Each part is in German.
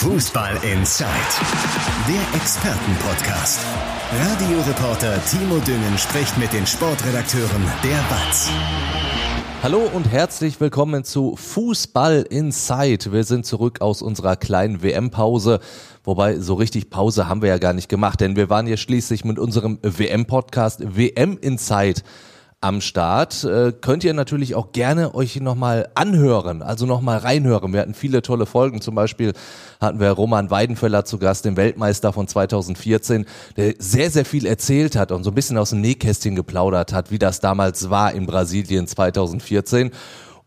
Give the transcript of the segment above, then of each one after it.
Fußball Inside, der Expertenpodcast. Radioreporter Timo Düngen spricht mit den Sportredakteuren der BATS. Hallo und herzlich willkommen zu Fußball Inside. Wir sind zurück aus unserer kleinen WM-Pause. Wobei, so richtig Pause haben wir ja gar nicht gemacht, denn wir waren ja schließlich mit unserem WM-Podcast WM Inside am Start. Äh, könnt ihr natürlich auch gerne euch nochmal anhören, also nochmal reinhören. Wir hatten viele tolle Folgen. Zum Beispiel hatten wir Roman Weidenfeller zu Gast, den Weltmeister von 2014, der sehr, sehr viel erzählt hat und so ein bisschen aus dem Nähkästchen geplaudert hat, wie das damals war in Brasilien 2014.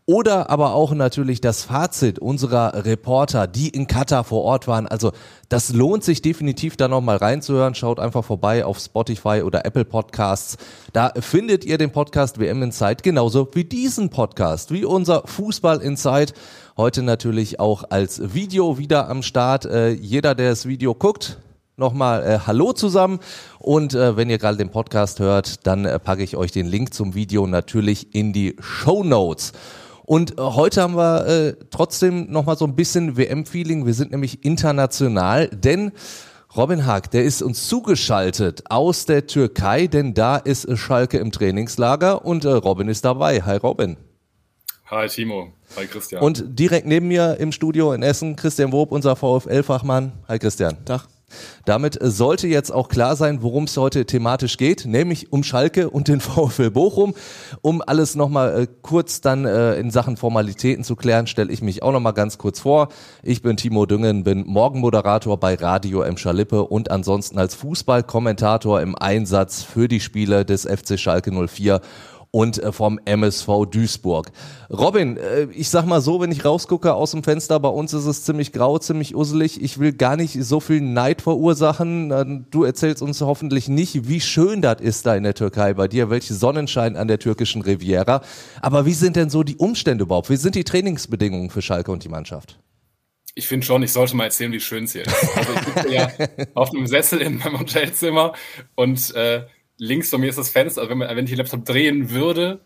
Oder aber auch natürlich das Fazit unserer Reporter, die in Katar vor Ort waren. Also das lohnt sich definitiv da nochmal reinzuhören. Schaut einfach vorbei auf Spotify oder Apple Podcasts. Da findet ihr den Podcast WM Inside genauso wie diesen Podcast, wie unser Fußball Inside. Heute natürlich auch als Video wieder am Start. Äh, jeder, der das Video guckt, nochmal äh, Hallo zusammen und äh, wenn ihr gerade den Podcast hört, dann äh, packe ich euch den Link zum Video natürlich in die Show Notes. Und äh, heute haben wir äh, trotzdem nochmal so ein bisschen WM-Feeling. Wir sind nämlich international, denn Robin Haag, der ist uns zugeschaltet aus der Türkei, denn da ist Schalke im Trainingslager und äh, Robin ist dabei. Hi Robin. Hi Timo. Hi Christian. Und direkt neben mir im Studio in Essen Christian Wob, unser VfL-Fachmann. Hi Christian. Tag. Damit sollte jetzt auch klar sein, worum es heute thematisch geht, nämlich um Schalke und den VfL Bochum. Um alles nochmal äh, kurz dann äh, in Sachen Formalitäten zu klären, stelle ich mich auch nochmal ganz kurz vor. Ich bin Timo Düngen, bin Morgenmoderator bei Radio M. Schalippe und ansonsten als Fußballkommentator im Einsatz für die Spiele des FC Schalke 04 und äh, vom MSV Duisburg. Robin, äh, ich sag mal so, wenn ich rausgucke aus dem Fenster, bei uns ist es ziemlich grau, ziemlich usselig. Ich will gar nicht so viel Neid verursachen. Du erzählst uns hoffentlich nicht, wie schön das ist da in der Türkei bei dir, welche Sonnenschein an der türkischen Riviera. Aber wie sind denn so die Umstände überhaupt? Wie sind die Trainingsbedingungen für Schalke und die Mannschaft? Ich finde schon, ich sollte mal erzählen, wie schön es hier ist. Also ich sitze ja auf einem Sessel in meinem Hotelzimmer und äh, links von mir ist das Fenster. Also wenn, man, wenn ich den Laptop drehen würde,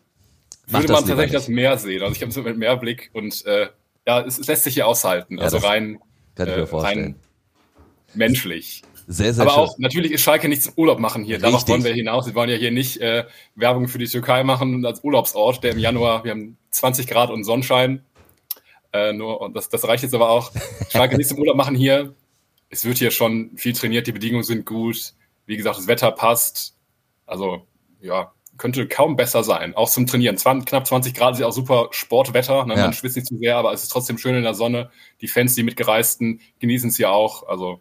würde man tatsächlich das Meer sehen. Also ich habe so mit Meerblick und äh, ja, es, es, lässt sich hier aushalten. Also rein, äh, rein menschlich. Sehr, sehr Aber schön. auch, natürlich ist Schalke nicht zum Urlaub machen hier. Darauf wollen wir hinaus. Wir wollen ja hier nicht äh, Werbung für die Türkei machen als Urlaubsort, der im Januar, wir haben 20 Grad und Sonnenschein. Äh, nur, und das, das reicht jetzt aber auch. Schalke nicht zum Urlaub machen hier. Es wird hier schon viel trainiert, die Bedingungen sind gut. Wie gesagt, das Wetter passt. Also, ja, könnte kaum besser sein. Auch zum Trainieren. 20, knapp 20 Grad ist ja auch super Sportwetter. Ne? Ja. Man schwitzt nicht zu sehr, aber es ist trotzdem schön in der Sonne. Die Fans, die mitgereisten, genießen es ja auch. Also,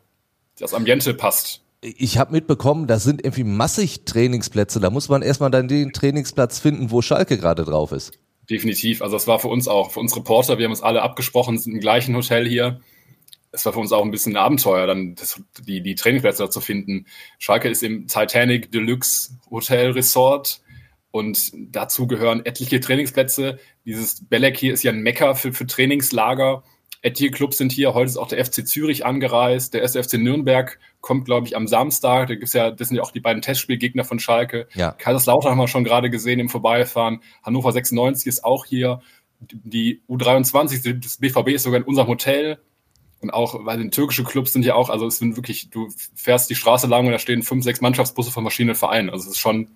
das Ambiente passt. Ich habe mitbekommen, das sind irgendwie massig Trainingsplätze. Da muss man erstmal dann den Trainingsplatz finden, wo Schalke gerade drauf ist. Definitiv. Also das war für uns auch, für uns Reporter, wir haben uns alle abgesprochen, sind im gleichen Hotel hier es war für uns auch ein bisschen ein Abenteuer, dann das, die, die Trainingsplätze zu finden. Schalke ist im Titanic Deluxe Hotel Resort und dazu gehören etliche Trainingsplätze. Dieses Belek hier ist ja ein Mecker für, für Trainingslager. Etliche Clubs sind hier. Heute ist auch der FC Zürich angereist. Der SFC Nürnberg kommt, glaube ich, am Samstag. Da gibt's ja, das sind ja auch die beiden Testspielgegner von Schalke. Ja. Kaiserslautern haben wir schon gerade gesehen im Vorbeifahren. Hannover 96 ist auch hier. Die U23 des BVB ist sogar in unserem Hotel. Und auch, weil den türkische Clubs sind ja auch, also es sind wirklich, du fährst die Straße lang und da stehen fünf, sechs Mannschaftsbusse von verschiedenen Vereinen. Also es ist schon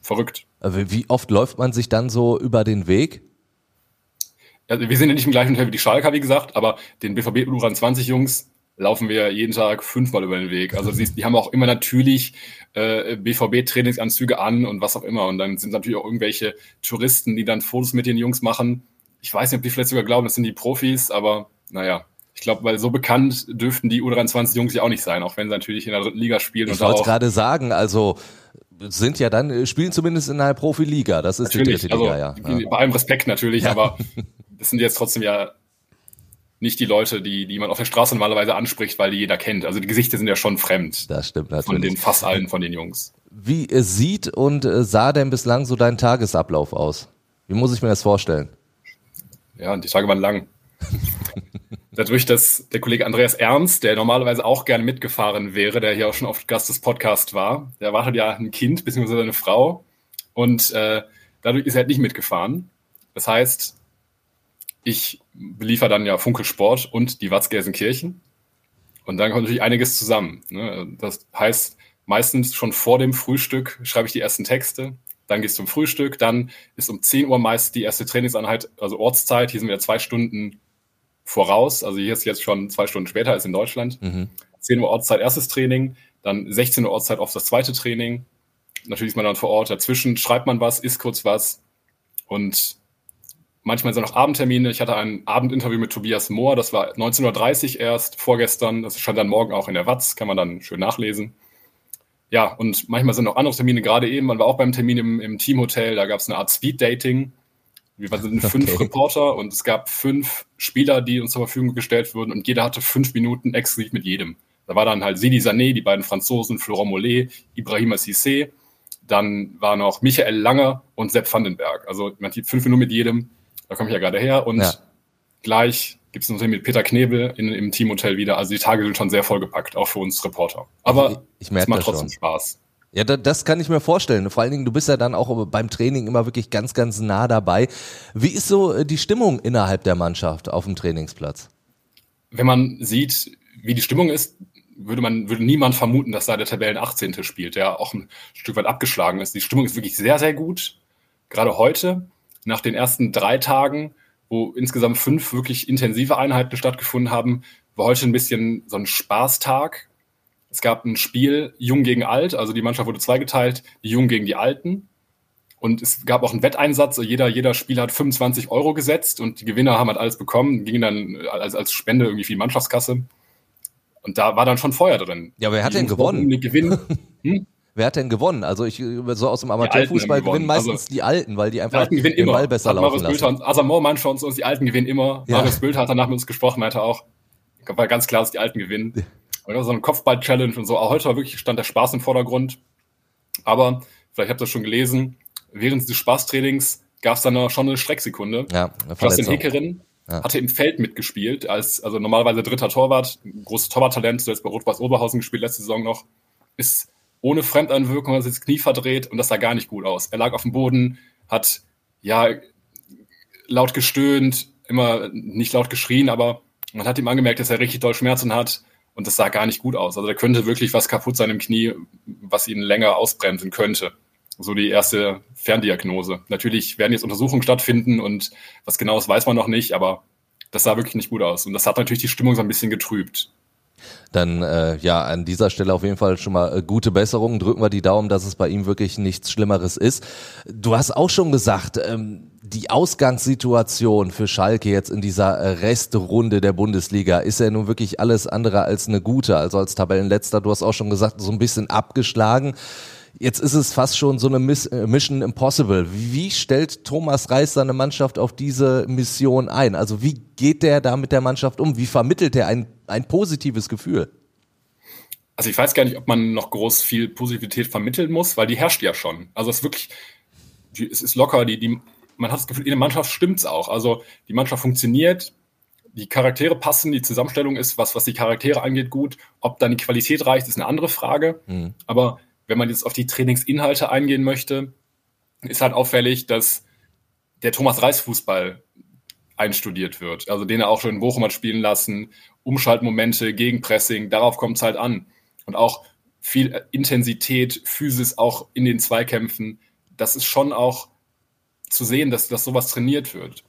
verrückt. Wie oft läuft man sich dann so über den Weg? Ja, wir sind ja nicht im gleichen Hotel wie die Schalker, wie gesagt, aber den BVB U23 Jungs laufen wir jeden Tag fünfmal über den Weg. Also siehst, die haben auch immer natürlich äh, BVB-Trainingsanzüge an und was auch immer. Und dann sind natürlich auch irgendwelche Touristen, die dann Fotos mit den Jungs machen. Ich weiß nicht, ob die vielleicht sogar glauben, das sind die Profis, aber naja, ich glaube, weil so bekannt dürften die U23-Jungs ja auch nicht sein, auch wenn sie natürlich in der dritten Liga spielen. Ich wollte gerade sagen, also sind ja dann, spielen zumindest in einer Profiliga. Das ist natürlich, die dritte Liga, also, ja. Bei allem Respekt natürlich, ja. aber das sind jetzt trotzdem ja nicht die Leute, die, die man auf der Straße normalerweise anspricht, weil die jeder kennt. Also die Gesichter sind ja schon fremd. Das stimmt natürlich. Von den fast allen von den Jungs. Wie sieht und sah denn bislang so dein Tagesablauf aus? Wie muss ich mir das vorstellen? Ja, die Tage waren lang dadurch, dass der Kollege Andreas Ernst, der normalerweise auch gerne mitgefahren wäre, der hier auch schon oft Gast des Podcasts war, der wartet ja ein Kind bzw. eine Frau und äh, dadurch ist er halt nicht mitgefahren. Das heißt, ich beliefer dann ja Funke Sport und die Watzgelsenkirchen. Und dann kommt natürlich einiges zusammen. Ne? Das heißt, meistens schon vor dem Frühstück schreibe ich die ersten Texte. Dann gehst du zum Frühstück. Dann ist um 10 Uhr meist die erste Trainingseinheit, also Ortszeit. Hier sind wir zwei Stunden voraus. Also hier ist jetzt schon zwei Stunden später als in Deutschland. Mhm. 10 Uhr Ortszeit erstes Training. Dann 16 Uhr Ortszeit auf das zweite Training. Natürlich ist man dann vor Ort. Dazwischen schreibt man was, isst kurz was. Und manchmal sind noch Abendtermine. Ich hatte ein Abendinterview mit Tobias Mohr. Das war 19.30 Uhr erst, vorgestern. Das stand dann morgen auch in der Watz. Kann man dann schön nachlesen ja, und manchmal sind auch andere Termine, gerade eben, man war auch beim Termin im, im Teamhotel, da gab es eine Art Speed-Dating. Wir waren fünf okay. Reporter und es gab fünf Spieler, die uns zur Verfügung gestellt wurden und jeder hatte fünf Minuten exklusiv mit jedem. Da war dann halt Sidi Sané, die beiden Franzosen, Florent Mollet, Ibrahima Cissé, dann war noch Michael Langer und Sepp Vandenberg. Also man hat fünf Minuten mit jedem, da komme ich ja gerade her und ja. gleich gibt es natürlich mit Peter Knebel in, im Teamhotel wieder. Also die Tage sind schon sehr vollgepackt, auch für uns Reporter. Aber ich, ich es macht trotzdem schon. Spaß. Ja, das kann ich mir vorstellen. Vor allen Dingen, du bist ja dann auch beim Training immer wirklich ganz, ganz nah dabei. Wie ist so äh, die Stimmung innerhalb der Mannschaft auf dem Trainingsplatz? Wenn man sieht, wie die Stimmung ist, würde man, würde niemand vermuten, dass da der Tabellen 18. spielt, der auch ein Stück weit abgeschlagen ist. Die Stimmung ist wirklich sehr, sehr gut. Gerade heute, nach den ersten drei Tagen, wo insgesamt fünf wirklich intensive Einheiten stattgefunden haben, war heute ein bisschen so ein Spaßtag. Es gab ein Spiel Jung gegen Alt, also die Mannschaft wurde zweigeteilt, die Jungen gegen die Alten. Und es gab auch einen Wetteinsatz, jeder, jeder Spieler hat 25 Euro gesetzt und die Gewinner haben halt alles bekommen, gingen dann als, als Spende irgendwie für die Mannschaftskasse. Und da war dann schon Feuer drin. Ja, aber wer hat denn gewonnen? Gewinn. Hm? Wer hat denn gewonnen? Also ich so aus dem Amateurfußball gewinnen meistens also, die Alten, weil die einfach die den immer. Ball besser laufen Marius lassen. Asamoah meint schon uns, die Alten gewinnen immer. Ja. Marius Bülter hat danach mit uns gesprochen, meinte auch, war ganz klar, dass die Alten gewinnen. Und so ein Kopfball-Challenge und so. Auch heute war wirklich stand der Spaß im Vordergrund. Aber vielleicht habt ihr das schon gelesen, während des Spaßtrainings gab es dann noch schon eine Strecksekunde. Ja, Justin Heckerin ja. hatte im Feld mitgespielt, als also normalerweise dritter Torwart, großes Torwarttalent, zuletzt bei Rot-Weiß Oberhausen gespielt, letzte Saison noch, ist ohne Fremdeinwirkung, hat sich das Knie verdreht und das sah gar nicht gut aus. Er lag auf dem Boden, hat ja laut gestöhnt, immer nicht laut geschrien, aber man hat ihm angemerkt, dass er richtig doll Schmerzen hat und das sah gar nicht gut aus. Also da könnte wirklich was kaputt sein im Knie, was ihn länger ausbremsen könnte. So die erste Ferndiagnose. Natürlich werden jetzt Untersuchungen stattfinden und was genaues weiß man noch nicht, aber das sah wirklich nicht gut aus. Und das hat natürlich die Stimmung so ein bisschen getrübt dann äh, ja an dieser Stelle auf jeden Fall schon mal äh, gute Besserung. Drücken wir die Daumen, dass es bei ihm wirklich nichts Schlimmeres ist. Du hast auch schon gesagt, ähm, die Ausgangssituation für Schalke jetzt in dieser äh, Restrunde der Bundesliga ist ja nun wirklich alles andere als eine gute. Also als Tabellenletzter, du hast auch schon gesagt, so ein bisschen abgeschlagen. Jetzt ist es fast schon so eine äh, Mission Impossible. Wie stellt Thomas Reis seine Mannschaft auf diese Mission ein? Also wie geht der da mit der Mannschaft um? Wie vermittelt er ein, ein positives Gefühl? Also ich weiß gar nicht, ob man noch groß viel Positivität vermitteln muss, weil die herrscht ja schon. Also es ist wirklich, es ist locker, die, die, man hat das Gefühl, in der Mannschaft stimmt es auch. Also die Mannschaft funktioniert, die Charaktere passen, die Zusammenstellung ist, was, was die Charaktere angeht, gut. Ob dann die Qualität reicht, ist eine andere Frage. Mhm. Aber wenn man jetzt auf die Trainingsinhalte eingehen möchte, ist halt auffällig, dass der Thomas Reis Fußball einstudiert wird. Also den er auch schon in Bochum hat spielen lassen. Umschaltmomente, Gegenpressing, darauf kommt es halt an. Und auch viel Intensität, Physis auch in den Zweikämpfen. Das ist schon auch zu sehen, dass, dass sowas trainiert wird.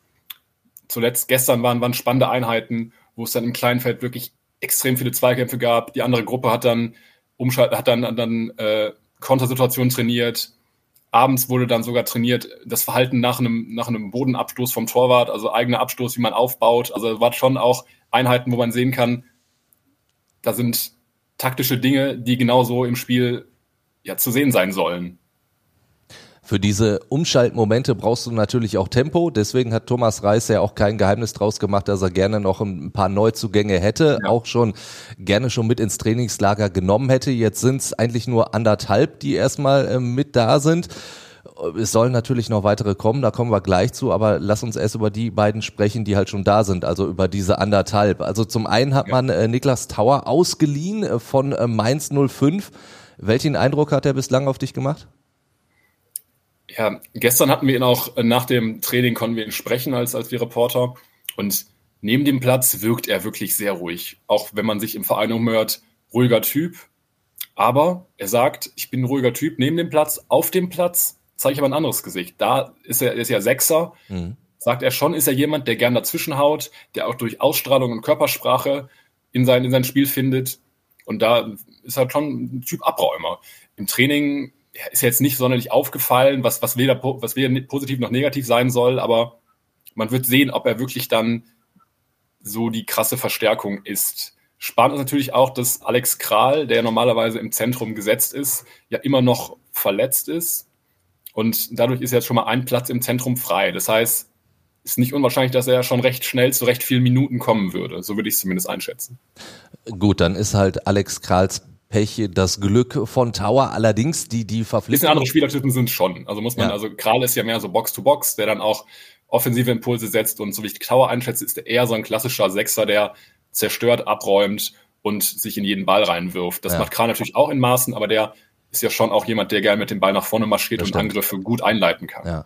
Zuletzt gestern waren, waren spannende Einheiten, wo es dann im Kleinfeld wirklich extrem viele Zweikämpfe gab. Die andere Gruppe hat dann Umschalten, hat dann, dann äh, Kontersituationen trainiert. Abends wurde dann sogar trainiert, das Verhalten nach einem, nach einem Bodenabstoß vom Torwart, also eigener Abstoß, wie man aufbaut. Also war schon auch Einheiten, wo man sehen kann, da sind taktische Dinge, die genauso im Spiel ja zu sehen sein sollen. Für diese Umschaltmomente brauchst du natürlich auch Tempo. Deswegen hat Thomas Reis ja auch kein Geheimnis draus gemacht, dass er gerne noch ein paar Neuzugänge hätte, ja. auch schon gerne schon mit ins Trainingslager genommen hätte. Jetzt sind es eigentlich nur anderthalb, die erstmal äh, mit da sind. Es sollen natürlich noch weitere kommen, da kommen wir gleich zu, aber lass uns erst über die beiden sprechen, die halt schon da sind, also über diese anderthalb. Also zum einen hat ja. man äh, Niklas Tauer ausgeliehen äh, von äh, Mainz 05. Welchen Eindruck hat er bislang auf dich gemacht? Ja, gestern hatten wir ihn auch äh, nach dem Training konnten wir ihn sprechen als, als wir Reporter und neben dem Platz wirkt er wirklich sehr ruhig. Auch wenn man sich im Verein umhört, ruhiger Typ. Aber er sagt, ich bin ein ruhiger Typ neben dem Platz, auf dem Platz zeige ich aber ein anderes Gesicht. Da ist er ist ja Sechser. Mhm. Sagt er schon, ist er jemand, der gern dazwischen haut, der auch durch Ausstrahlung und Körpersprache in sein, in sein Spiel findet. Und da ist er schon ein Typ Abräumer. Im Training ist jetzt nicht sonderlich aufgefallen, was, was, weder, was weder positiv noch negativ sein soll, aber man wird sehen, ob er wirklich dann so die krasse Verstärkung ist. Spannend ist natürlich auch, dass Alex Kral, der normalerweise im Zentrum gesetzt ist, ja immer noch verletzt ist. Und dadurch ist jetzt schon mal ein Platz im Zentrum frei. Das heißt, es ist nicht unwahrscheinlich, dass er schon recht schnell zu recht vielen Minuten kommen würde. So würde ich es zumindest einschätzen. Gut, dann ist halt Alex Krals Pech das Glück von Tower. Allerdings die, die Verpflichtung. Bisschen andere Spielertypen sind schon. Also muss man, ja. also Kral ist ja mehr so Box-to-Box, -Box, der dann auch offensive Impulse setzt und so wie ich Tower einschätze, ist er eher so ein klassischer Sechser, der zerstört, abräumt und sich in jeden Ball reinwirft. Das ja. macht Kral natürlich auch in Maßen, aber der ist ja schon auch jemand, der gerne mit dem Ball nach vorne marschiert und. Angriffe gut einleiten kann. Ja.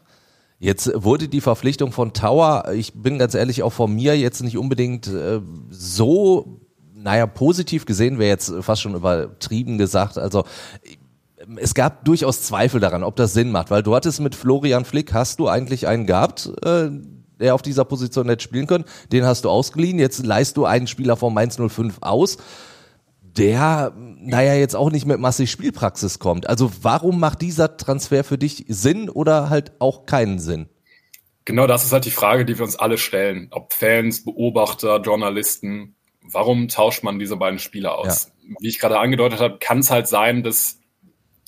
Jetzt wurde die Verpflichtung von Tower, ich bin ganz ehrlich auch von mir jetzt nicht unbedingt äh, so naja, positiv gesehen wäre jetzt fast schon übertrieben gesagt. Also es gab durchaus Zweifel daran, ob das Sinn macht, weil du hattest mit Florian Flick, hast du eigentlich einen gehabt, äh, der auf dieser Position hätte spielen können. Den hast du ausgeliehen. Jetzt leist du einen Spieler vom Mainz 05 aus, der, naja, jetzt auch nicht mit massig Spielpraxis kommt. Also warum macht dieser Transfer für dich Sinn oder halt auch keinen Sinn? Genau das ist halt die Frage, die wir uns alle stellen. Ob Fans, Beobachter, Journalisten, warum tauscht man diese beiden Spieler aus? Ja. Wie ich gerade angedeutet habe, kann es halt sein, dass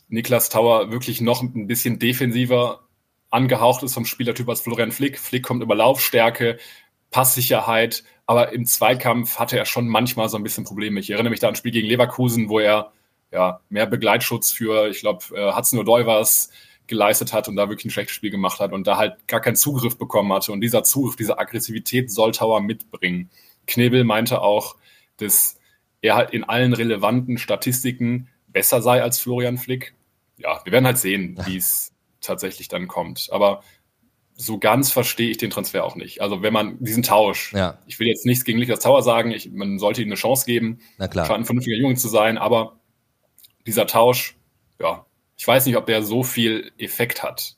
Niklas Tauer wirklich noch ein bisschen defensiver angehaucht ist vom Spielertyp als Florian Flick. Flick kommt über Laufstärke, Passsicherheit, aber im Zweikampf hatte er schon manchmal so ein bisschen Probleme. Ich erinnere mich da an ein Spiel gegen Leverkusen, wo er ja mehr Begleitschutz für, ich glaube, äh, Hudson O'Doy war es, geleistet hat und da wirklich ein schlechtes Spiel gemacht hat und da halt gar keinen Zugriff bekommen hatte. Und dieser Zugriff, diese Aggressivität soll Tauer mitbringen. Knebel meinte auch, dass er halt in allen relevanten Statistiken besser sei als Florian Flick. Ja, wir werden halt sehen, wie es tatsächlich dann kommt. Aber so ganz verstehe ich den Transfer auch nicht. Also wenn man diesen Tausch, ja. ich will jetzt nichts gegen Niklas Tauer sagen, ich, man sollte ihm eine Chance geben, Na klar. ein vernünftiger Junge zu sein, aber dieser Tausch, ja, ich weiß nicht, ob der so viel Effekt hat.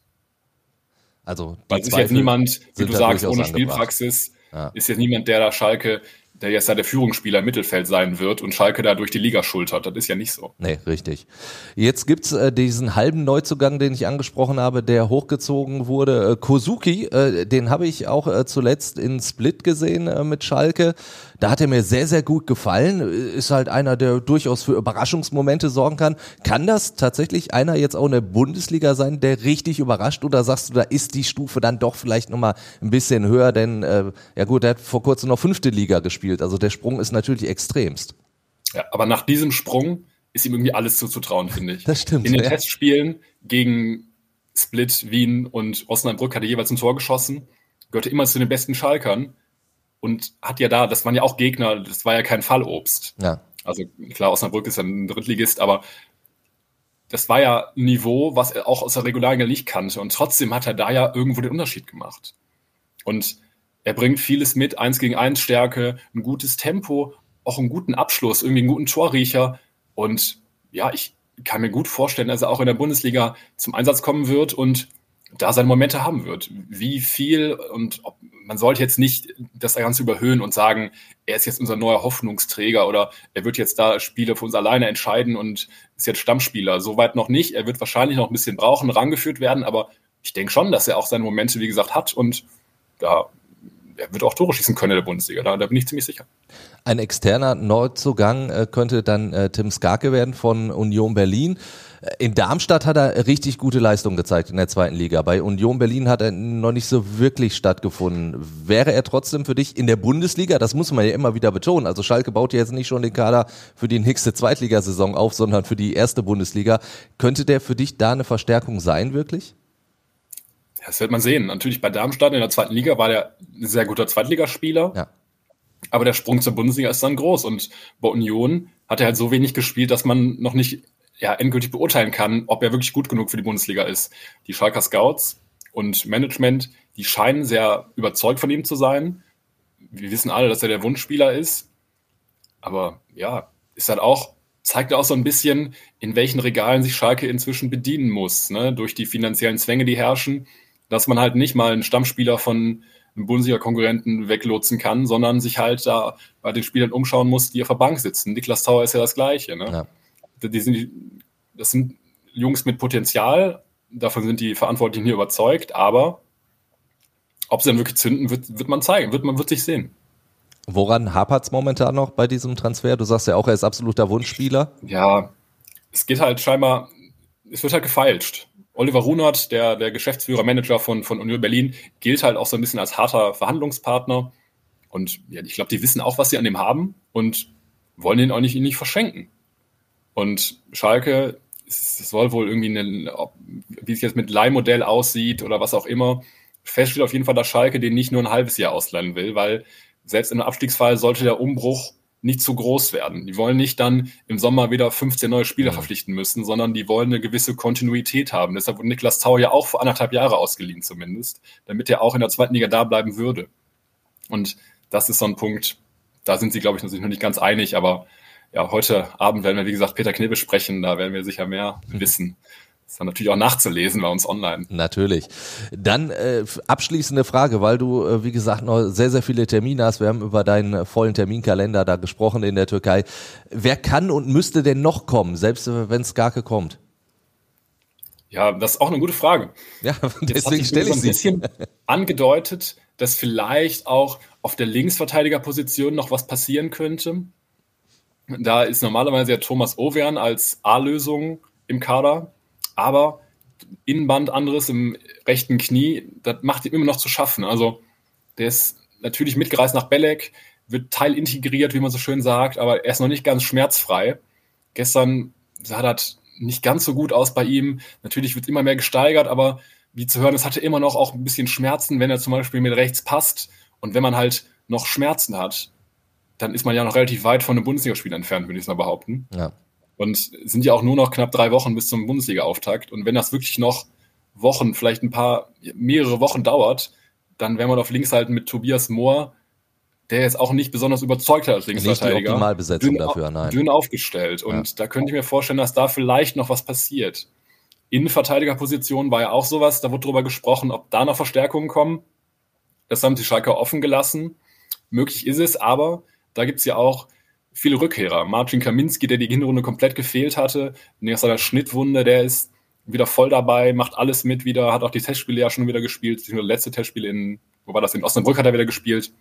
Also Weil es ist jetzt niemand, wie du sagst, ohne Spielpraxis, ja. Ist jetzt niemand, der da Schalke, der jetzt da der Führungsspieler im Mittelfeld sein wird und Schalke da durch die Liga schultert. Das ist ja nicht so. Nee, richtig. Jetzt gibt's äh, diesen halben Neuzugang, den ich angesprochen habe, der hochgezogen wurde. Äh, Kozuki, äh, den habe ich auch äh, zuletzt in Split gesehen äh, mit Schalke. Da hat er mir sehr, sehr gut gefallen. Ist halt einer, der durchaus für Überraschungsmomente sorgen kann. Kann das tatsächlich einer jetzt auch in der Bundesliga sein, der richtig überrascht? Oder sagst du, da ist die Stufe dann doch vielleicht nochmal ein bisschen höher? Denn, äh, ja gut, er hat vor kurzem noch fünfte Liga gespielt. Also der Sprung ist natürlich extremst. Ja, aber nach diesem Sprung ist ihm irgendwie alles zuzutrauen, finde ich. Das stimmt. In den ja. Testspielen gegen Split, Wien und Osnabrück hat er jeweils ein Tor geschossen, gehörte immer zu den besten Schalkern und hat ja da, das waren ja auch Gegner, das war ja kein Fallobst. Ja. Also klar, Osnabrück ist ja ein Drittligist, aber das war ja ein Niveau, was er auch aus der Regularliga nicht kannte. Und trotzdem hat er da ja irgendwo den Unterschied gemacht. Und er bringt vieles mit, eins gegen eins Stärke, ein gutes Tempo, auch einen guten Abschluss, irgendwie einen guten Torriecher. Und ja, ich kann mir gut vorstellen, dass er auch in der Bundesliga zum Einsatz kommen wird und da seine Momente haben wird. Wie viel und ob, man sollte jetzt nicht das Ganze überhöhen und sagen, er ist jetzt unser neuer Hoffnungsträger oder er wird jetzt da Spiele für uns alleine entscheiden und ist jetzt Stammspieler. Soweit noch nicht. Er wird wahrscheinlich noch ein bisschen brauchen, rangeführt werden, aber ich denke schon, dass er auch seine Momente, wie gesagt, hat und da er wird auch Tore schießen können in der Bundesliga, da, da bin ich ziemlich sicher. Ein externer Neuzugang äh, könnte dann äh, Tim Skarke werden von Union Berlin. In Darmstadt hat er richtig gute Leistungen gezeigt in der zweiten Liga. Bei Union Berlin hat er noch nicht so wirklich stattgefunden. Wäre er trotzdem für dich in der Bundesliga, das muss man ja immer wieder betonen, also Schalke baut ja jetzt nicht schon den Kader für die nächste Zweitligasaison auf, sondern für die erste Bundesliga. Könnte der für dich da eine Verstärkung sein, wirklich? Das wird man sehen. Natürlich bei Darmstadt in der zweiten Liga war der ein sehr guter Zweitligaspieler. Ja. Aber der Sprung zur Bundesliga ist dann groß. Und bei Union hat er halt so wenig gespielt, dass man noch nicht ja, endgültig beurteilen kann, ob er wirklich gut genug für die Bundesliga ist. Die Schalker Scouts und Management, die scheinen sehr überzeugt von ihm zu sein. wir wissen alle, dass er der Wunschspieler ist. Aber ja, ist halt auch, zeigt auch so ein bisschen, in welchen Regalen sich Schalke inzwischen bedienen muss, ne? durch die finanziellen Zwänge, die herrschen, dass man halt nicht mal einen Stammspieler von einem Bundesliga-Konkurrenten weglotsen kann, sondern sich halt da bei den Spielern umschauen muss, die auf der Bank sitzen. Niklas Tauer ist ja das Gleiche. Ne? Ja. Die sind, das sind Jungs mit Potenzial, davon sind die Verantwortlichen hier überzeugt, aber ob sie dann wirklich zünden, wird, wird man zeigen, wird man wird sich sehen. Woran hapert es momentan noch bei diesem Transfer? Du sagst ja auch, er ist absoluter Wunschspieler. Ja, es geht halt scheinbar, es wird halt gefeilscht. Oliver Runert, der, der Geschäftsführer, Manager von, von Union Berlin, gilt halt auch so ein bisschen als harter Verhandlungspartner. Und ja, ich glaube, die wissen auch, was sie an dem haben und wollen ihn auch nicht, ihn nicht verschenken. Und Schalke, es soll wohl irgendwie, eine, wie es jetzt mit Leihmodell aussieht oder was auch immer, feststeht auf jeden Fall, dass Schalke den nicht nur ein halbes Jahr ausleihen will, weil selbst im Abstiegsfall sollte der Umbruch nicht zu groß werden. Die wollen nicht dann im Sommer wieder 15 neue Spieler mhm. verpflichten müssen, sondern die wollen eine gewisse Kontinuität haben. Deshalb wurde Niklas Tau ja auch vor anderthalb Jahre ausgeliehen zumindest, damit er auch in der zweiten Liga da bleiben würde. Und das ist so ein Punkt, da sind sie, glaube ich, noch nicht ganz einig, aber ja, heute Abend werden wir, wie gesagt, Peter Knebbe sprechen, da werden wir sicher mehr mhm. wissen ist dann natürlich auch nachzulesen bei uns online. Natürlich. Dann äh, abschließende Frage, weil du, äh, wie gesagt, noch sehr, sehr viele Termine hast. Wir haben über deinen äh, vollen Terminkalender da gesprochen in der Türkei. Wer kann und müsste denn noch kommen, selbst äh, wenn Skarke kommt? Ja, das ist auch eine gute Frage. Ja, deswegen stelle ich so ein bisschen angedeutet, dass vielleicht auch auf der Linksverteidigerposition noch was passieren könnte. Da ist normalerweise ja Thomas Overn als A-Lösung im Kader aber Innenband anderes im rechten Knie, das macht ihm immer noch zu schaffen. Also der ist natürlich mitgereist nach Belek, wird teilintegriert, wie man so schön sagt, aber er ist noch nicht ganz schmerzfrei. Gestern sah das nicht ganz so gut aus bei ihm. Natürlich wird immer mehr gesteigert, aber wie zu hören, es hatte immer noch auch ein bisschen Schmerzen, wenn er zum Beispiel mit rechts passt. Und wenn man halt noch Schmerzen hat, dann ist man ja noch relativ weit von einem Bundesligaspiel entfernt, würde ich es mal behaupten. Ja. Und sind ja auch nur noch knapp drei Wochen bis zum Bundesliga-Auftakt. Und wenn das wirklich noch Wochen, vielleicht ein paar, mehrere Wochen dauert, dann wäre man auf links halt mit Tobias Mohr, der jetzt auch nicht besonders überzeugt hat als Linksverteidiger. Nicht die Optimalbesetzung dünn, dafür, nein. Dünn aufgestellt. Und ja. da könnte ich mir vorstellen, dass da vielleicht noch was passiert. Innenverteidigerposition war ja auch sowas, da wurde drüber gesprochen, ob da noch Verstärkungen kommen. Das haben die Schalker offen gelassen. Möglich ist es, aber da gibt es ja auch viele Rückkehrer. Marcin Kaminski, der die Hinrunde komplett gefehlt hatte, nach seiner Schnittwunde, der ist wieder voll dabei, macht alles mit wieder, hat auch die Testspiele ja schon wieder gespielt, das letzte Testspiel in, wo war das, in Osnabrück hat er wieder gespielt.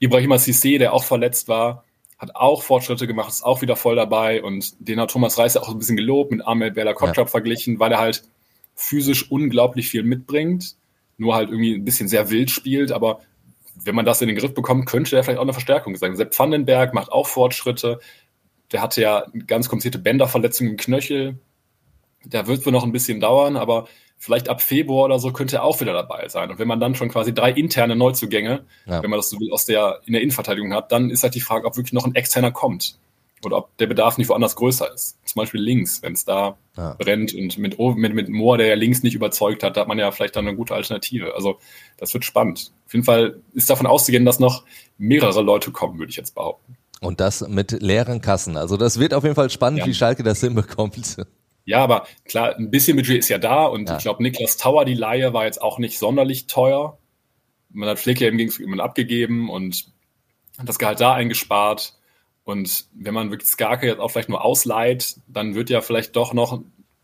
Ibrahima Cissé, der auch verletzt war, hat auch Fortschritte gemacht, ist auch wieder voll dabei und den hat Thomas Reis ja auch ein bisschen gelobt, mit Ahmed Bella Kotschap ja. verglichen, weil er halt physisch unglaublich viel mitbringt, nur halt irgendwie ein bisschen sehr wild spielt, aber wenn man das in den Griff bekommt, könnte er vielleicht auch eine Verstärkung sein. Sepp Vandenberg macht auch Fortschritte. Der hatte ja ganz komplizierte Bänderverletzung im Knöchel. Da wird wohl noch ein bisschen dauern, aber vielleicht ab Februar oder so könnte er auch wieder dabei sein. Und wenn man dann schon quasi drei interne Neuzugänge, ja. wenn man das so will, aus der, in der Innenverteidigung hat, dann ist halt die Frage, ob wirklich noch ein externer kommt oder ob der Bedarf nicht woanders größer ist. Zum Beispiel links, wenn es da ja. brennt und mit, mit, mit Moore, der ja links nicht überzeugt hat, da hat man ja vielleicht dann eine gute Alternative. Also das wird spannend. Auf jeden Fall ist davon auszugehen, dass noch mehrere Leute kommen, würde ich jetzt behaupten. Und das mit leeren Kassen. Also das wird auf jeden Fall spannend, ja. wie Schalke das hinbekommt. Ja, aber klar, ein bisschen Budget ist ja da und ja. ich glaube, Niklas Tauer, die Laie, war jetzt auch nicht sonderlich teuer. Man hat Flick ja im Gegensatz abgegeben und hat das Gehalt da eingespart. Und wenn man wirklich Skarke jetzt auch vielleicht nur ausleiht, dann wird ja vielleicht doch noch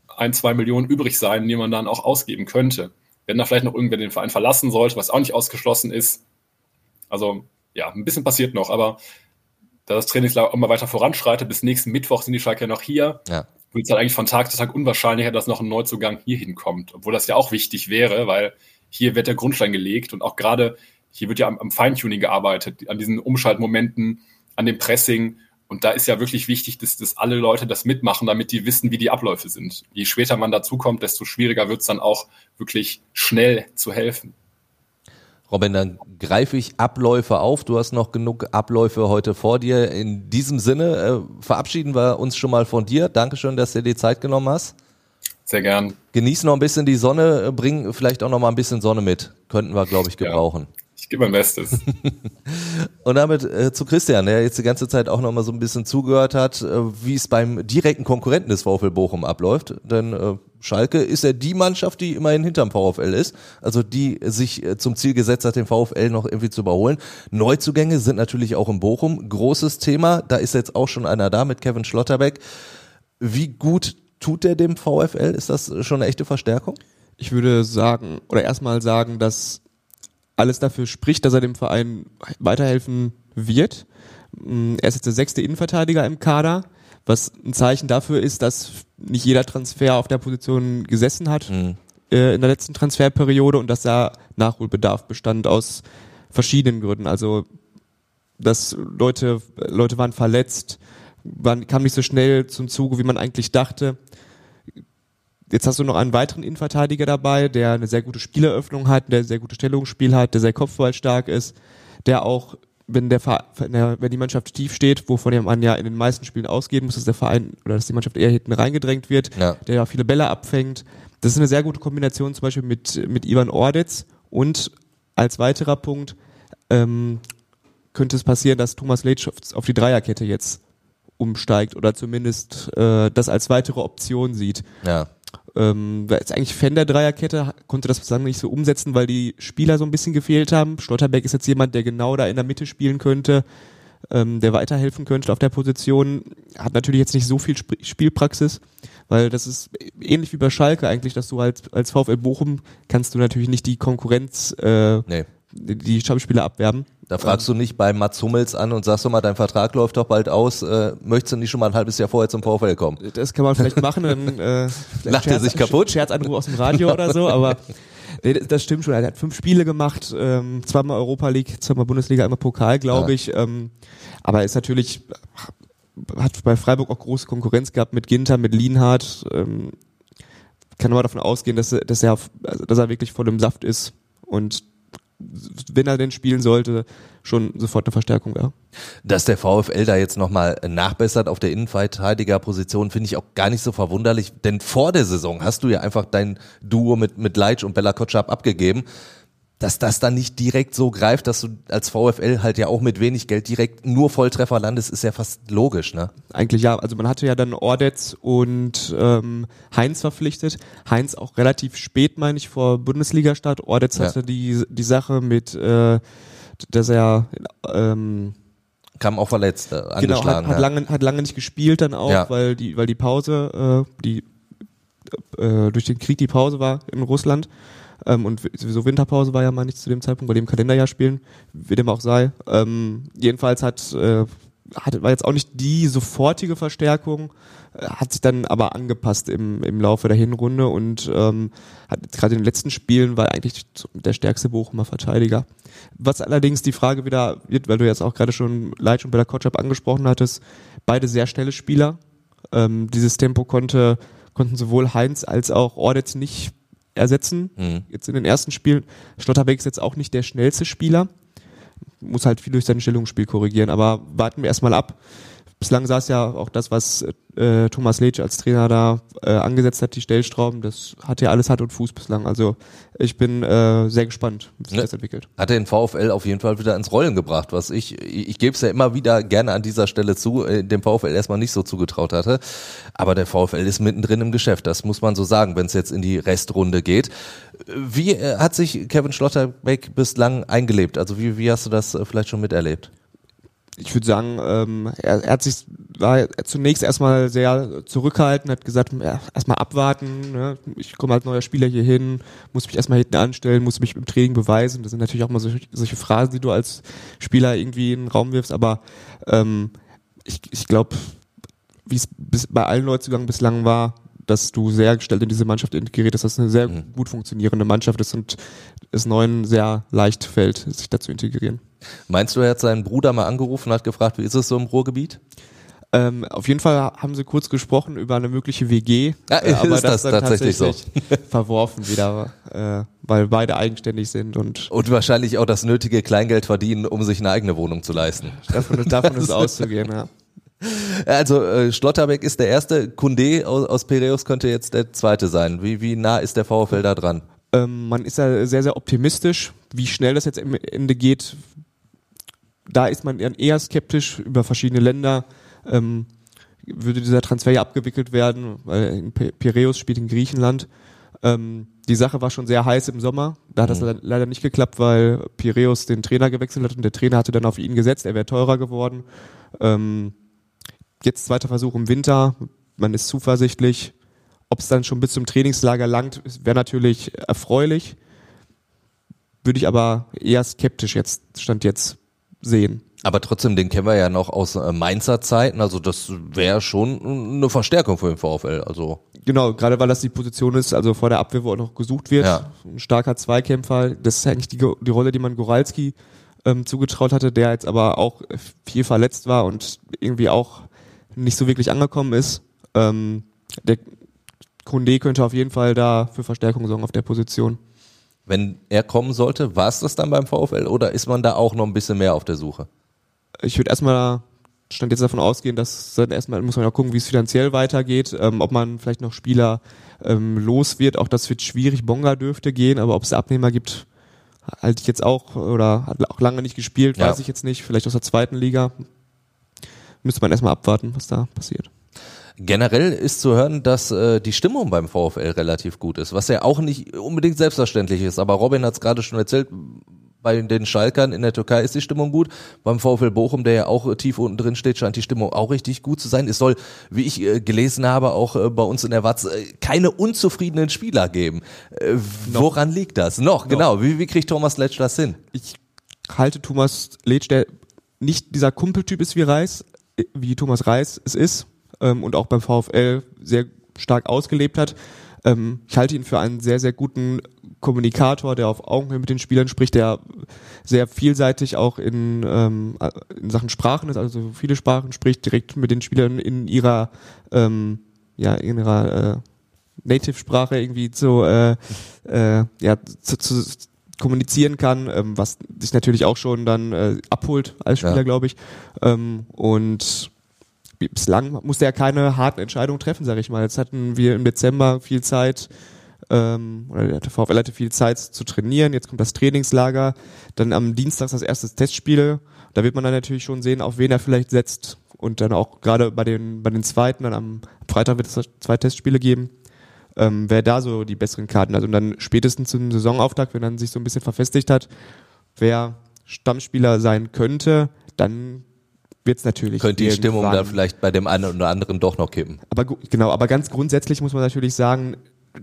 ein, zwei Millionen übrig sein, die man dann auch ausgeben könnte. Wenn da vielleicht noch irgendwer den Verein verlassen sollte, was auch nicht ausgeschlossen ist. Also ja, ein bisschen passiert noch, aber da das Trainingslager immer weiter voranschreitet, bis nächsten Mittwoch sind die Schalke noch hier, ja. wird es halt eigentlich von Tag zu Tag unwahrscheinlicher, dass noch ein Neuzugang hier hinkommt. Obwohl das ja auch wichtig wäre, weil hier wird der Grundstein gelegt und auch gerade hier wird ja am, am Feintuning gearbeitet, an diesen Umschaltmomenten, an dem Pressing. Und da ist ja wirklich wichtig, dass, dass alle Leute das mitmachen, damit die wissen, wie die Abläufe sind. Je später man dazukommt, desto schwieriger wird es dann auch wirklich schnell zu helfen. Robin, dann greife ich Abläufe auf. Du hast noch genug Abläufe heute vor dir. In diesem Sinne äh, verabschieden wir uns schon mal von dir. Dankeschön, dass du dir die Zeit genommen hast. Sehr gern. Genieß noch ein bisschen die Sonne, bring vielleicht auch noch mal ein bisschen Sonne mit. Könnten wir, glaube ich, gebrauchen. Ja Ich gebe mein Bestes. Und damit äh, zu Christian, der jetzt die ganze Zeit auch noch mal so ein bisschen zugehört hat, äh, wie es beim direkten Konkurrenten des VfL Bochum abläuft. Denn äh, Schalke ist ja die Mannschaft, die immerhin hinterm VfL ist, also die sich äh, zum Ziel gesetzt hat, den VfL noch irgendwie zu überholen. Neuzugänge sind natürlich auch in Bochum großes Thema. Da ist jetzt auch schon einer da mit Kevin Schlotterbeck. Wie gut tut der dem VfL? Ist das schon eine echte Verstärkung? Ich würde sagen, oder erstmal sagen, dass alles dafür spricht, dass er dem Verein weiterhelfen wird. Mm, er ist jetzt der sechste Innenverteidiger im Kader, was ein Zeichen dafür ist, dass nicht jeder Transfer auf der Position gesessen hat mhm. äh, in der letzten Transferperiode und dass da Nachholbedarf bestand aus verschiedenen Gründen. Also dass Leute Leute waren verletzt, waren, kam nicht so schnell zum Zuge, wie man eigentlich dachte. Jetzt hast du noch einen weiteren Innenverteidiger dabei, der eine sehr gute Spieleröffnung hat, der sehr gutes Stellungsspiel hat, der sehr kopfballstark ist, der auch, wenn der, wenn die Mannschaft tief steht, wovon man ja in den meisten Spielen ausgehen muss, dass der Verein oder dass die Mannschaft eher hinten reingedrängt wird, ja. der ja viele Bälle abfängt. Das ist eine sehr gute Kombination zum Beispiel mit, mit Ivan Ordetz und als weiterer Punkt ähm, könnte es passieren, dass Thomas Leitsch auf die Dreierkette jetzt umsteigt oder zumindest äh, das als weitere Option sieht. Ja ähm, war jetzt eigentlich Fan der Dreierkette, konnte das bislang nicht so umsetzen, weil die Spieler so ein bisschen gefehlt haben. Schlotterbeck ist jetzt jemand, der genau da in der Mitte spielen könnte, ähm, der weiterhelfen könnte auf der Position. Hat natürlich jetzt nicht so viel Sp Spielpraxis, weil das ist ähnlich wie bei Schalke eigentlich, dass du halt als VfL Bochum kannst du natürlich nicht die Konkurrenz äh, nee die Stammspieler abwerben. Da fragst du nicht bei Mats Hummels an und sagst du mal, dein Vertrag läuft doch bald aus, äh, möchtest du nicht schon mal ein halbes Jahr vorher zum VfL kommen? Das kann man vielleicht machen, dann äh, lacht er sich kaputt. Scherzanruf aus dem Radio oder so, aber nee, das stimmt schon. Er hat fünf Spiele gemacht, ähm, zweimal Europa League, zweimal Bundesliga, einmal Pokal, glaube ja. ich. Ähm, aber ist natürlich hat bei Freiburg auch große Konkurrenz gehabt mit Ginter, mit Lienhardt. Ähm, kann aber davon ausgehen, dass, dass er, also, dass er wirklich voll im Saft ist und wenn er denn spielen sollte, schon sofort eine Verstärkung wäre. Dass der VfL da jetzt nochmal nachbessert auf der Innenverteidigerposition, finde ich auch gar nicht so verwunderlich, denn vor der Saison hast du ja einfach dein Duo mit, mit Leitsch und Bella Kotschap abgegeben dass das dann nicht direkt so greift, dass du als VfL halt ja auch mit wenig Geld direkt nur Volltreffer landest, ist ja fast logisch, ne? Eigentlich ja. Also man hatte ja dann Ordetz und ähm, Heinz verpflichtet. Heinz auch relativ spät, meine ich, vor Bundesliga-Start. Ordetz ja. hatte die, die Sache mit, äh, dass er ähm, kam auch verletzt, äh, angeschlagen. Genau, hat, hat, ja. lange, hat lange nicht gespielt dann auch, ja. weil die, weil die Pause, äh, die äh, durch den Krieg die Pause war in Russland. Ähm, und sowieso Winterpause war ja mal nicht zu dem Zeitpunkt, bei dem Kalenderjahr spielen, wie dem auch sei. Ähm, jedenfalls hat, äh, hat, war jetzt auch nicht die sofortige Verstärkung, äh, hat sich dann aber angepasst im, im Laufe der Hinrunde und ähm, hat gerade in den letzten Spielen war eigentlich der stärkste Bochumer Verteidiger. Was allerdings die Frage wieder wird, weil du jetzt auch gerade schon Leitsch und Bella Kotschap angesprochen hattest, beide sehr schnelle Spieler. Ähm, dieses Tempo konnte, konnten sowohl Heinz als auch Ordetz nicht ersetzen. Mhm. Jetzt in den ersten Spielen. Schlotterbeck ist jetzt auch nicht der schnellste Spieler. Muss halt viel durch sein Stellungsspiel korrigieren. Aber warten wir erstmal ab. Bislang es ja auch das, was äh, Thomas Leitch als Trainer da äh, angesetzt hat, die Stellstrauben, das hat ja alles Hand und Fuß bislang. Also ich bin äh, sehr gespannt, wie sich ne? das entwickelt. Hat den VfL auf jeden Fall wieder ins Rollen gebracht, was ich, ich, ich gebe es ja immer wieder gerne an dieser Stelle zu, äh, dem VfL erstmal nicht so zugetraut hatte. Aber der VfL ist mittendrin im Geschäft, das muss man so sagen, wenn es jetzt in die Restrunde geht. Wie äh, hat sich Kevin Schlotterbeck bislang eingelebt? Also wie, wie hast du das äh, vielleicht schon miterlebt? Ich würde sagen, ähm, er, er hat sich war zunächst erstmal sehr zurückhaltend, hat gesagt, ja, erstmal abwarten, ne? ich komme als neuer Spieler hier hin, muss mich erstmal hinten anstellen, muss mich im Training beweisen. Das sind natürlich auch mal solche, solche Phrasen, die du als Spieler irgendwie in den Raum wirfst, aber ähm, ich, ich glaube, wie es bei allen Neuzugängen bislang war, dass du sehr gestellt in diese Mannschaft integriert dass das eine sehr mhm. gut funktionierende Mannschaft ist und es neuen sehr leicht fällt, sich da zu integrieren. Meinst du, er hat seinen Bruder mal angerufen und hat gefragt, wie ist es so im Ruhrgebiet? Ähm, auf jeden Fall haben sie kurz gesprochen über eine mögliche WG, ja, äh, aber ist das, das tatsächlich, tatsächlich so? verworfen wieder, äh, weil beide eigenständig sind und und wahrscheinlich auch das nötige Kleingeld verdienen, um sich eine eigene Wohnung zu leisten. Davon, davon ist auszugehen, ja. Also äh, Schlotterbeck ist der erste, Kunde aus, aus Piraeus könnte jetzt der zweite sein. Wie, wie nah ist der VfL da dran? Ähm, man ist ja sehr, sehr optimistisch. Wie schnell das jetzt am Ende geht, da ist man eher skeptisch über verschiedene Länder. Ähm, würde dieser Transfer ja abgewickelt werden, weil Piräus spielt in Griechenland. Ähm, die Sache war schon sehr heiß im Sommer. Da hat das Mhm. leider nicht geklappt, weil Piräus den Trainer gewechselt hat und der Trainer hatte dann auf ihn gesetzt. Er wäre teurer geworden. Ähm, jetzt zweiter Versuch im Winter. Man ist zuversichtlich. Ob es dann schon bis zum Trainingslager langt, wäre natürlich erfreulich. Würde ich aber eher skeptisch jetzt, stand jetzt sehen. Aber trotzdem, den kennen wir ja noch aus äh, Mainzer Zeiten. Also das wäre schon eine Verstärkung für den VfL. Also Genau, gerade weil das die Position ist, also vor der Abwehr, wo auch noch gesucht wird. Ja. Ein starker Zweikämpfer. Das ist eigentlich die, die Rolle, die man Goralski ähm, zugetraut hatte, der jetzt aber auch viel verletzt war und irgendwie auch nicht so wirklich angekommen ist. Ähm, der Kunde könnte auf jeden Fall da für Verstärkung sorgen auf der Position. wenn er kommen sollte, war es das dann beim VfL oder ist man da auch noch ein bisschen mehr auf der Suche? Ich würde erstmal stand jetzt davon ausgehen, dass dann erstmal muss man ja gucken, wie es finanziell weitergeht, ähm, ob man vielleicht noch Spieler ähm, los wird. Auch das wird schwierig. Bonga dürfte gehen, aber ob es Abnehmer gibt, halte ich jetzt auch oder hat auch lange nicht gespielt, Ja. weiß ich jetzt nicht. Vielleicht aus der zweiten Liga. Müsste man erstmal abwarten, was da passiert. Generell ist zu hören, dass äh, die Stimmung beim VfL relativ gut ist, was ja auch nicht unbedingt selbstverständlich ist. Aber Robin hat es gerade schon erzählt, bei den Schalkern in der Türkei ist die Stimmung gut. Beim VfL Bochum, der ja auch äh, tief unten drin steht, scheint die Stimmung auch richtig gut zu sein. Es soll, wie ich äh, gelesen habe, auch äh, bei uns in der Watz äh, keine unzufriedenen Spieler geben. Äh, woran liegt das? Noch, genau. Wie, wie kriegt Thomas Letsch das hin? Ich halte Thomas Letsch, der nicht dieser Kumpeltyp ist wie Reis, wie Thomas Reis es ist ähm, und auch beim VfL sehr stark ausgelebt hat. Ähm, ich halte ihn für einen sehr, sehr guten Kommunikator, der auf Augenhöhe mit den Spielern spricht, der sehr vielseitig auch in, ähm, in Sachen Sprachen ist, also viele Sprachen spricht, direkt mit den Spielern in ihrer, ähm, ja, in ihrer äh, Native-Sprache irgendwie zu, äh, äh, ja, zu, zu kommunizieren kann, ähm, was sich natürlich auch schon dann äh, abholt als Spieler, Ja. glaube ich. Ähm, und bislang musste er keine harten Entscheidungen treffen, sage ich mal. Jetzt hatten wir im Dezember viel Zeit, ähm, oder der VfL hatte viel Zeit zu trainieren. Jetzt kommt das Trainingslager, dann am Dienstag das erste Testspiel. Da wird man dann natürlich schon sehen, auf wen er vielleicht setzt und dann auch gerade bei den bei den zweiten, dann am Freitag wird es zwei Testspiele geben. Ähm, wer da so die besseren Karten hat und dann spätestens zum Saisonauftakt, wenn dann sich so ein bisschen verfestigt hat, wer Stammspieler sein könnte, dann wird es natürlich Könnte die Stimmung dann vielleicht bei dem einen oder anderen doch noch kippen? aber genau, aber ganz grundsätzlich muss man natürlich sagen,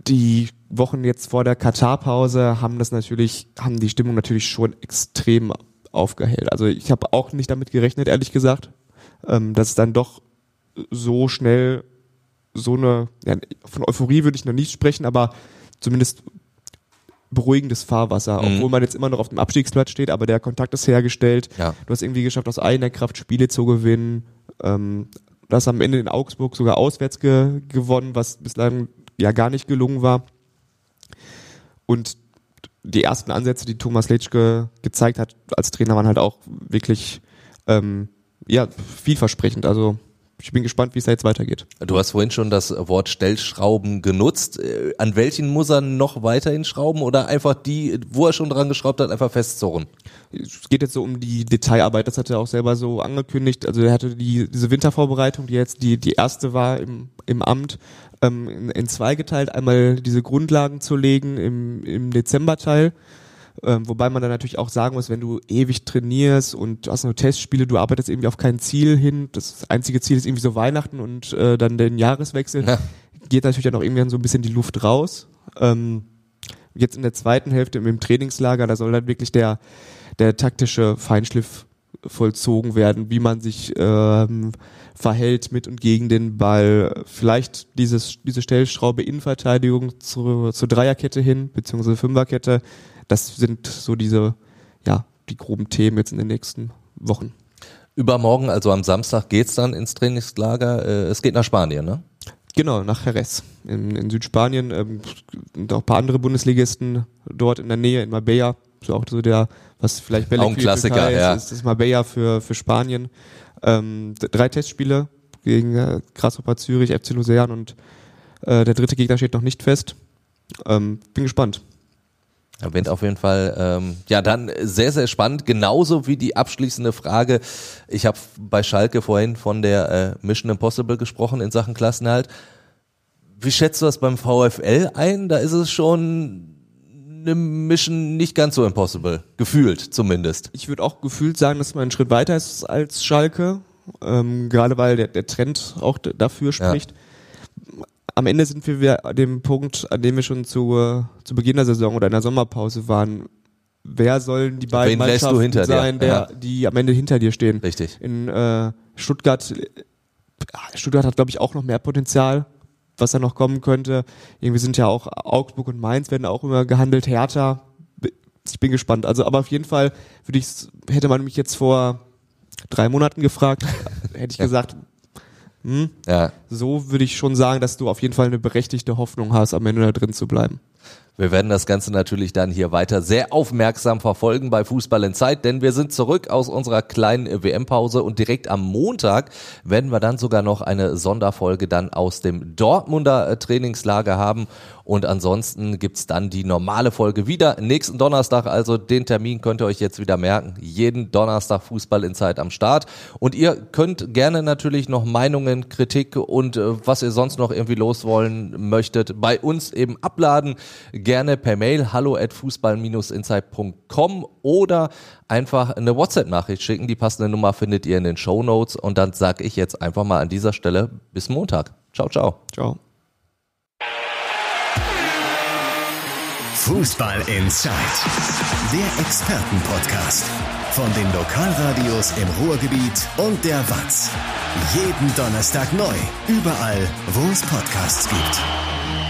die Wochen jetzt vor der Katar-Pause haben das natürlich, haben die Stimmung natürlich schon extrem aufgehellt. Also ich habe auch nicht damit gerechnet, ehrlich gesagt, ähm, dass es dann doch so schnell so eine, ja, von Euphorie würde ich noch nicht sprechen, aber zumindest beruhigendes Fahrwasser, Mhm. obwohl man jetzt immer noch auf dem Abstiegsplatz steht, aber der Kontakt ist hergestellt. Ja. Du hast irgendwie geschafft, aus eigener Kraft Spiele zu gewinnen. Ähm, du hast am Ende in Augsburg sogar auswärts ge gewonnen, was bislang ja gar nicht gelungen war. Und die ersten Ansätze, die Thomas Letschke gezeigt hat als Trainer, waren halt auch wirklich ähm, ja, vielversprechend. Also ich bin gespannt, wie es da jetzt weitergeht. Du hast vorhin schon das Wort Stellschrauben genutzt. Äh, An welchen muss er noch weiterhin schrauben oder einfach die, wo er schon dran geschraubt hat, einfach festzurren? Es geht jetzt so um die Detailarbeit, das hat er auch selber so angekündigt. Also er hatte die, diese Wintervorbereitung, die jetzt die, die erste war im, im Amt, ähm, in, in zwei geteilt. Einmal diese Grundlagen zu legen im, im Dezemberteil. Ähm, wobei man dann natürlich auch sagen muss, wenn du ewig trainierst und du hast nur Testspiele, du arbeitest irgendwie auf kein Ziel hin. Das einzige Ziel ist irgendwie so Weihnachten und äh, dann den Jahreswechsel. Ja. Geht natürlich dann auch irgendwann so ein bisschen die Luft raus. Ähm, jetzt in der zweiten Hälfte im Trainingslager, da soll dann wirklich der, der taktische Feinschliff vollzogen werden, wie man sich ähm, verhält mit und gegen den Ball. Vielleicht dieses, diese Stellschraube Innenverteidigung zur, zur Dreierkette hin, beziehungsweise Fünferkette. Das sind so diese, ja, die groben Themen jetzt in den nächsten Wochen. Übermorgen, also am Samstag, geht's dann ins Trainingslager. Äh, Es geht nach Spanien, ne? Genau, nach Jerez in, in Südspanien. Ähm, und auch ein paar andere Bundesligisten dort in der Nähe, in Marbella. So auch so der, was vielleicht Bälle Auch ein Klassiker, ja. ist, ist das Marbella für, für Spanien. Ähm, drei Testspiele gegen äh, Grasshopper Zürich, FC Luzern und äh, der dritte Gegner steht noch nicht fest. Ähm, bin gespannt. Da wird auf jeden Fall ähm, ja dann sehr, sehr spannend. Genauso wie die abschließende Frage. Ich habe bei Schalke vorhin von der äh, Mission Impossible gesprochen in Sachen Klassenhalt. Wie schätzt du das beim VfL ein? Da ist es schon eine Mission nicht ganz so impossible. Gefühlt zumindest. Ich würde auch gefühlt sagen, dass man einen Schritt weiter ist als Schalke. Ähm, gerade weil der, der Trend auch dafür spricht. Ja. Am Ende sind wir wieder an dem Punkt, an dem wir schon zu, äh, zu Beginn der Saison oder in der Sommerpause waren. Wer sollen die beiden Wen Mannschaften sein, der, Ja. die am Ende hinter dir stehen? Richtig. In äh, Stuttgart, Stuttgart hat, glaube ich, auch noch mehr Potenzial, was da noch kommen könnte. Irgendwie sind ja auch Augsburg und Mainz werden auch immer gehandelt, Hertha. Ich bin gespannt. Also, aber auf jeden Fall würde ich, hätte man mich jetzt vor drei Monaten gefragt, hätte ich gesagt, hm, Ja. so würde ich schon sagen, dass du auf jeden Fall eine berechtigte Hoffnung hast, am Ende da drin zu bleiben. Wir werden das Ganze natürlich dann hier weiter sehr aufmerksam verfolgen bei Fußball in Zeit, denn wir sind zurück aus unserer kleinen WM-Pause und direkt am Montag werden wir dann sogar noch eine Sonderfolge dann aus dem Dortmunder äh, Trainingslager haben. Und ansonsten gibt's dann die normale Folge wieder nächsten Donnerstag, also den Termin könnt ihr euch jetzt wieder merken, jeden Donnerstag Fußball in Zeit am Start. Und ihr könnt gerne natürlich noch Meinungen, Kritik und äh, was ihr sonst noch irgendwie loswollen möchtet, bei uns eben abladen gerne per Mail hallo at fußball-insight.com oder einfach eine WhatsApp-Nachricht schicken. Die passende Nummer findet ihr in den Show Notes. Und dann sage ich jetzt einfach mal an dieser Stelle bis Montag. Ciao, ciao. Ciao. Fußball Inside, der Expertenpodcast von den Lokalradios im Ruhrgebiet und der Watz. Jeden Donnerstag neu, überall, wo es Podcasts gibt.